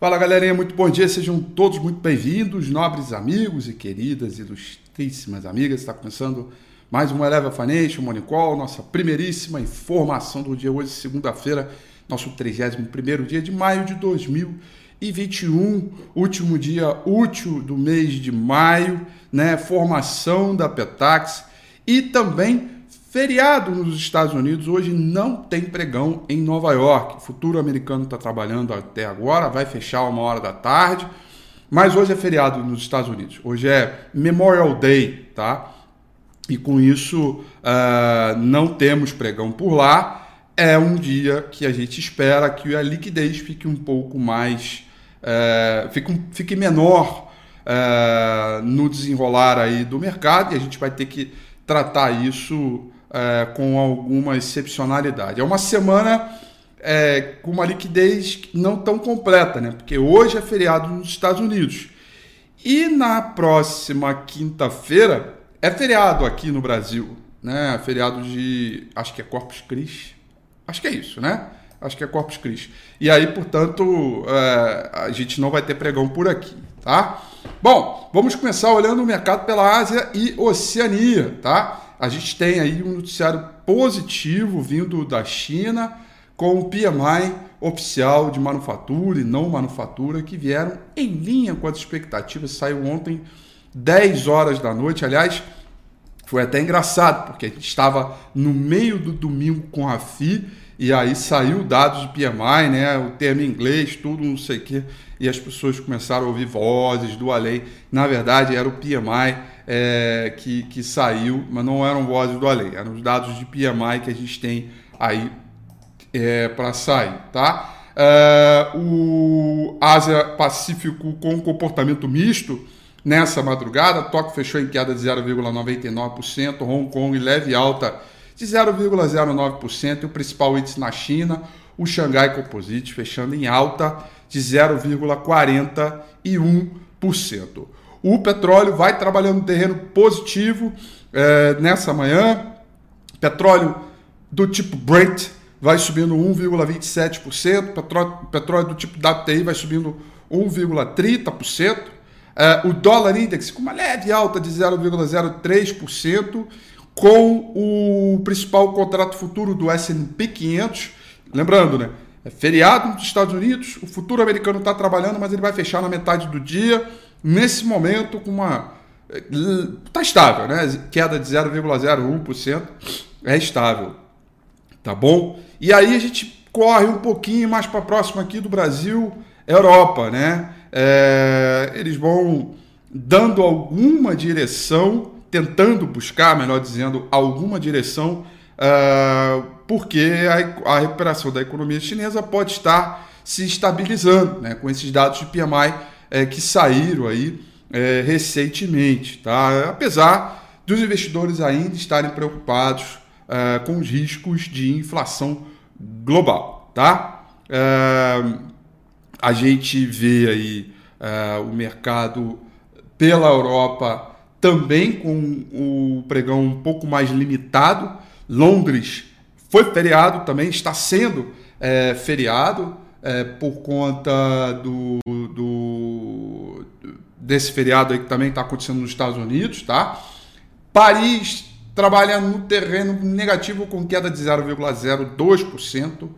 Fala galerinha, muito bom dia, sejam todos muito bem-vindos, nobres amigos e queridas, ilustríssimas amigas. Está começando mais um Eleva Financial Morning Call, nossa primeiríssima informação do dia hoje, segunda-feira, nosso 31 dia de maio de 2021, último dia útil do mês de maio, né? Formação da Petax e também Feriado nos Estados Unidos, hoje não tem pregão em Nova York. O futuro americano está trabalhando até agora, vai fechar uma hora da tarde, mas hoje é feriado nos Estados Unidos. Hoje é Memorial Day, tá? E com isso uh, não temos pregão por lá. É um dia que a gente espera que a liquidez fique um pouco mais. Uh, fique, fique menor uh, no desenrolar aí do mercado e a gente vai ter que tratar isso é, com alguma excepcionalidade. É uma semana é, com uma liquidez não tão completa, né? Porque hoje é feriado nos Estados Unidos. E na próxima quinta-feira é feriado aqui no Brasil, né? Feriado de. Acho que é Corpus Christi. Acho que é isso, né? Acho que é Corpus Christi. E aí, portanto, é, a gente não vai ter pregão por aqui, tá? Bom, vamos começar olhando o mercado pela Ásia e Oceania, tá? A gente tem aí um noticiário positivo vindo da China com o PMI oficial de manufatura e não manufatura que vieram em linha com as expectativas. Saiu ontem 10 horas da noite. Aliás, foi até engraçado, porque a gente estava no meio do domingo com a FI e aí saiu dados de PMI, né, o termo em inglês, tudo, não sei o quê, e as pessoas começaram a ouvir vozes do além. Na verdade, era o PMI é, que, que saiu, mas não eram vozes do além, eram os dados de PMI que a gente tem aí é, para sair, tá? É, o Ásia Pacífico com comportamento misto nessa madrugada, Tóquio fechou em queda de 0,99%, Hong Kong leve alta de 0,09% e o principal índice na China, o Xangai Composite, fechando em alta de 0,41%. O petróleo vai trabalhando no terreno positivo é, nessa manhã. Petróleo do tipo Brent vai subindo 1,27%. Petróleo, petróleo do tipo WTI vai subindo 1,30%. É, o dólar index com uma leve alta de 0,03% com o principal contrato futuro do S&P 500. Lembrando, né? É feriado nos Estados Unidos, o futuro americano está trabalhando, mas ele vai fechar na metade do dia. Nesse momento, com uma. Está estável, né? Queda de 0,01% é estável. Tá bom? E aí a gente corre um pouquinho mais para próximo aqui do Brasil, Europa, né? É, eles vão dando alguma direção tentando buscar, melhor dizendo, alguma direção, uh, porque a, a, recuperação da economia chinesa pode estar se estabilizando, né, com esses dados de PMI é, que saíram aí é, recentemente, tá? apesar dos investidores ainda estarem preocupados uh, com os riscos de inflação global, tá? Uh, a gente vê aí uh, o mercado pela Europa também com o pregão um pouco mais limitado. Londres foi feriado também, está sendo é, feriado é, por conta do, do, desse feriado aí que também está acontecendo nos Estados Unidos, tá? Paris trabalha no terreno negativo com queda de 0,02%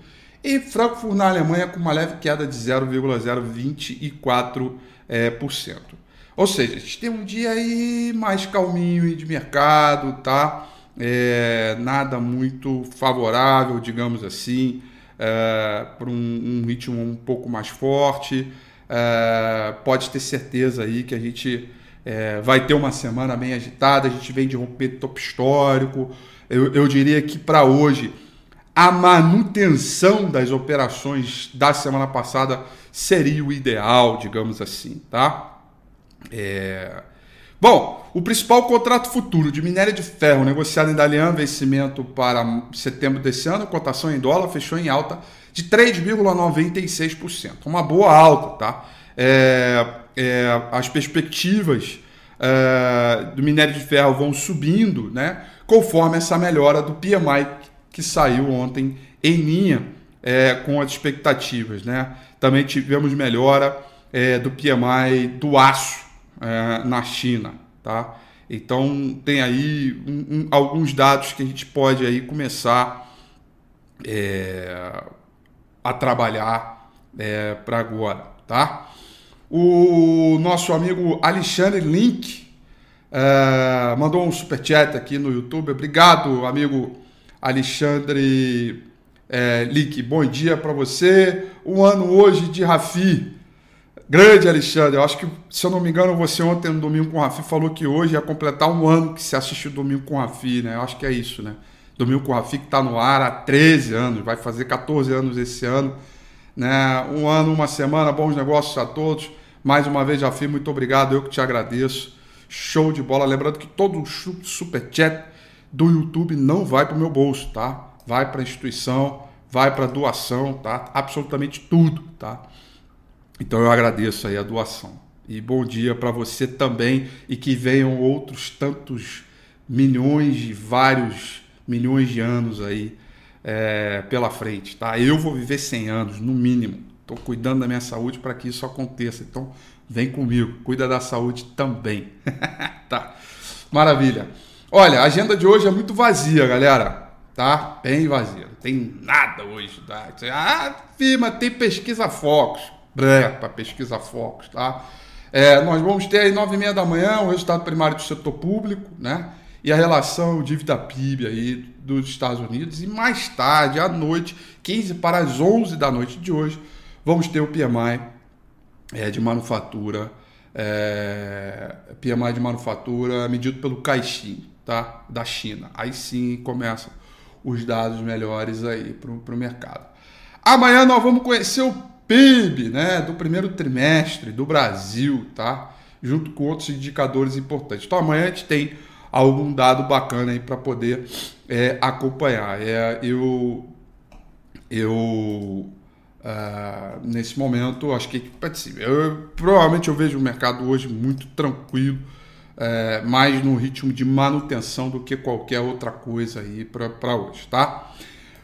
e Frankfurt na Alemanha com uma leve queda de 0,024%. É, por cento. Ou seja, a gente tem um dia aí mais calminho de mercado, tá? É, nada muito favorável, digamos assim, é, para um, um, ritmo um pouco mais forte. É, pode ter certeza aí que a gente é, vai ter uma semana bem agitada. A gente vem de romper topo histórico. Eu, eu diria que para hoje a manutenção das operações da semana passada seria o ideal, digamos assim, tá? É... Bom, o principal contrato futuro de minério de ferro negociado em Dalian, vencimento para setembro desse ano, cotação em dólar, fechou em alta de 3,96%. Uma boa alta, tá? É, é, as perspectivas é, do minério de ferro vão subindo, né? Conforme essa melhora do PMI que saiu ontem em linha é, com as expectativas. Né? Também tivemos melhora é, do PMI do aço é, na China. Tá? Então tem aí um, um, alguns dados que a gente pode aí começar é, a trabalhar é, para agora. Tá? O nosso amigo Alexandre Link é, mandou um super chat aqui no YouTube. Obrigado, amigo Alexandre é, Link. Bom dia para você. Um ano hoje de Rafi. Grande Alexandre, eu acho que, se eu não me engano, você ontem no Domingo com o Rafi falou que hoje ia completar um ano que se assistiu Domingo com o Rafi, né? Eu acho que é isso, né? Domingo com o Rafi que está no ar há 13 anos, vai fazer 14 anos esse ano. Né? Um ano, uma semana, bons negócios a todos. Mais uma vez, Rafi, muito obrigado, eu que te agradeço. Show de bola. Lembrando que todo super chat do YouTube não vai para o meu bolso, tá? Vai para instituição, vai para doação, tá? Absolutamente tudo, tá? Então eu agradeço aí a doação. E bom dia para você também e que venham outros tantos milhões de vários milhões de anos aí é, pela frente, tá? Eu vou viver 100 anos, no mínimo. Estou cuidando da minha saúde para que isso aconteça. Então, vem comigo, cuida da saúde também. tá? Maravilha. Olha, a agenda de hoje é muito vazia, galera. Tá? Bem vazia. Não tem nada hoje. Tá? Ah, firma, tem pesquisa focos. Para pesquisa focos, tá? É, nós vamos ter aí nove e meia da manhã o resultado primário do setor público, né? E a relação dívida PIB aí dos Estados Unidos. E mais tarde, à noite, 15 para as 11 da noite de hoje, vamos ter o PMI é, de manufatura, é, PMI de manufatura medido pelo Caixin, tá? Da China. Aí sim começam os dados melhores aí para o mercado. Amanhã nós vamos conhecer o PIB, né, do primeiro trimestre do Brasil, tá? Junto com outros indicadores importantes. Então amanhã a gente tem algum dado bacana aí para poder é, acompanhar. É, eu eu uh, nesse momento acho que assim, eu, provavelmente eu vejo o mercado hoje muito tranquilo, é, mais no ritmo de manutenção do que qualquer outra coisa aí para hoje, tá?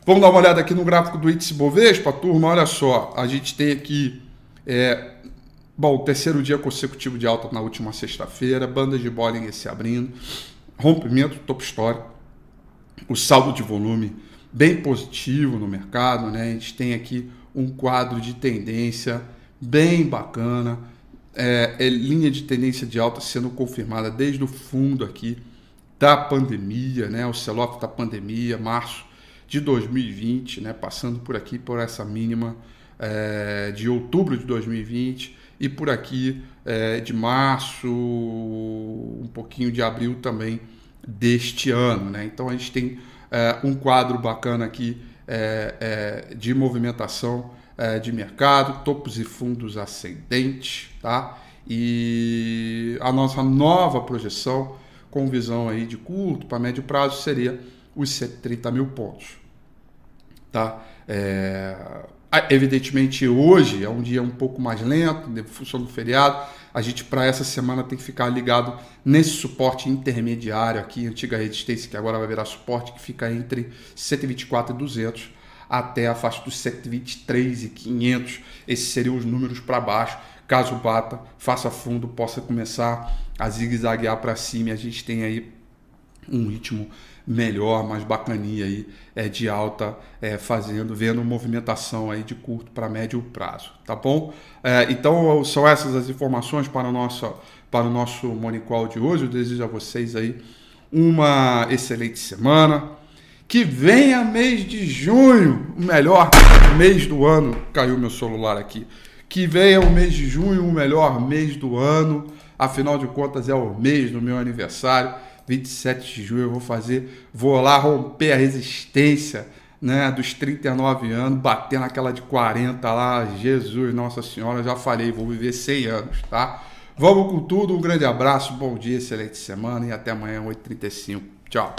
Vamos dar uma olhada aqui no gráfico do índice Bovespa, turma. Olha só, a gente tem aqui é, Bom, terceiro dia consecutivo de alta na última sexta-feira, bandas de Bollinger se abrindo, rompimento do topo histórico, o saldo de volume bem positivo no mercado, né? A gente tem aqui um quadro de tendência bem bacana, é, é linha de tendência de alta sendo confirmada desde o fundo aqui da pandemia, né? O sell-off da pandemia, março de 2020, né? Passando por aqui por essa mínima é, de outubro de 2020 e por aqui é, de março, um pouquinho de abril também deste ano. Né? Então a gente tem é, um quadro bacana aqui é, é de movimentação é, de mercado, topos e fundos ascendentes, tá? E a nossa nova projeção com visão aí de curto para médio prazo seria os 130 mil pontos, tá? É, evidentemente, hoje é um dia um pouco mais lento, em função do feriado. A gente, para essa semana, tem que ficar ligado nesse suporte intermediário aqui, antiga resistência, que agora vai virar suporte, que fica entre 124 e 200 até a faixa dos 123 e 500. Esses seriam os números para baixo. Caso bata, faça fundo, possa começar a zigue-zaguear para cima e a gente tem aí um ritmo melhor, mais bacaninha aí, é, de alta, é, fazendo, vendo movimentação aí de curto para médio prazo, tá bom? É, então são essas as informações para o nosso, para o nosso Morning Call de hoje. Eu desejo a vocês aí uma excelente semana. Que venha mês de junho, o melhor mês do ano. Caiu meu celular aqui. Que venha o mês de junho, o melhor mês do ano. Afinal de contas, é o mês do meu aniversário 27 de julho eu vou fazer, vou lá romper a resistência né, dos 39 anos, bater naquela de 40 lá, Jesus, Nossa Senhora, já falei, vou viver 100 anos, tá? Vamos com tudo, um grande abraço, bom dia, excelente semana e até amanhã, 8h35. Tchau.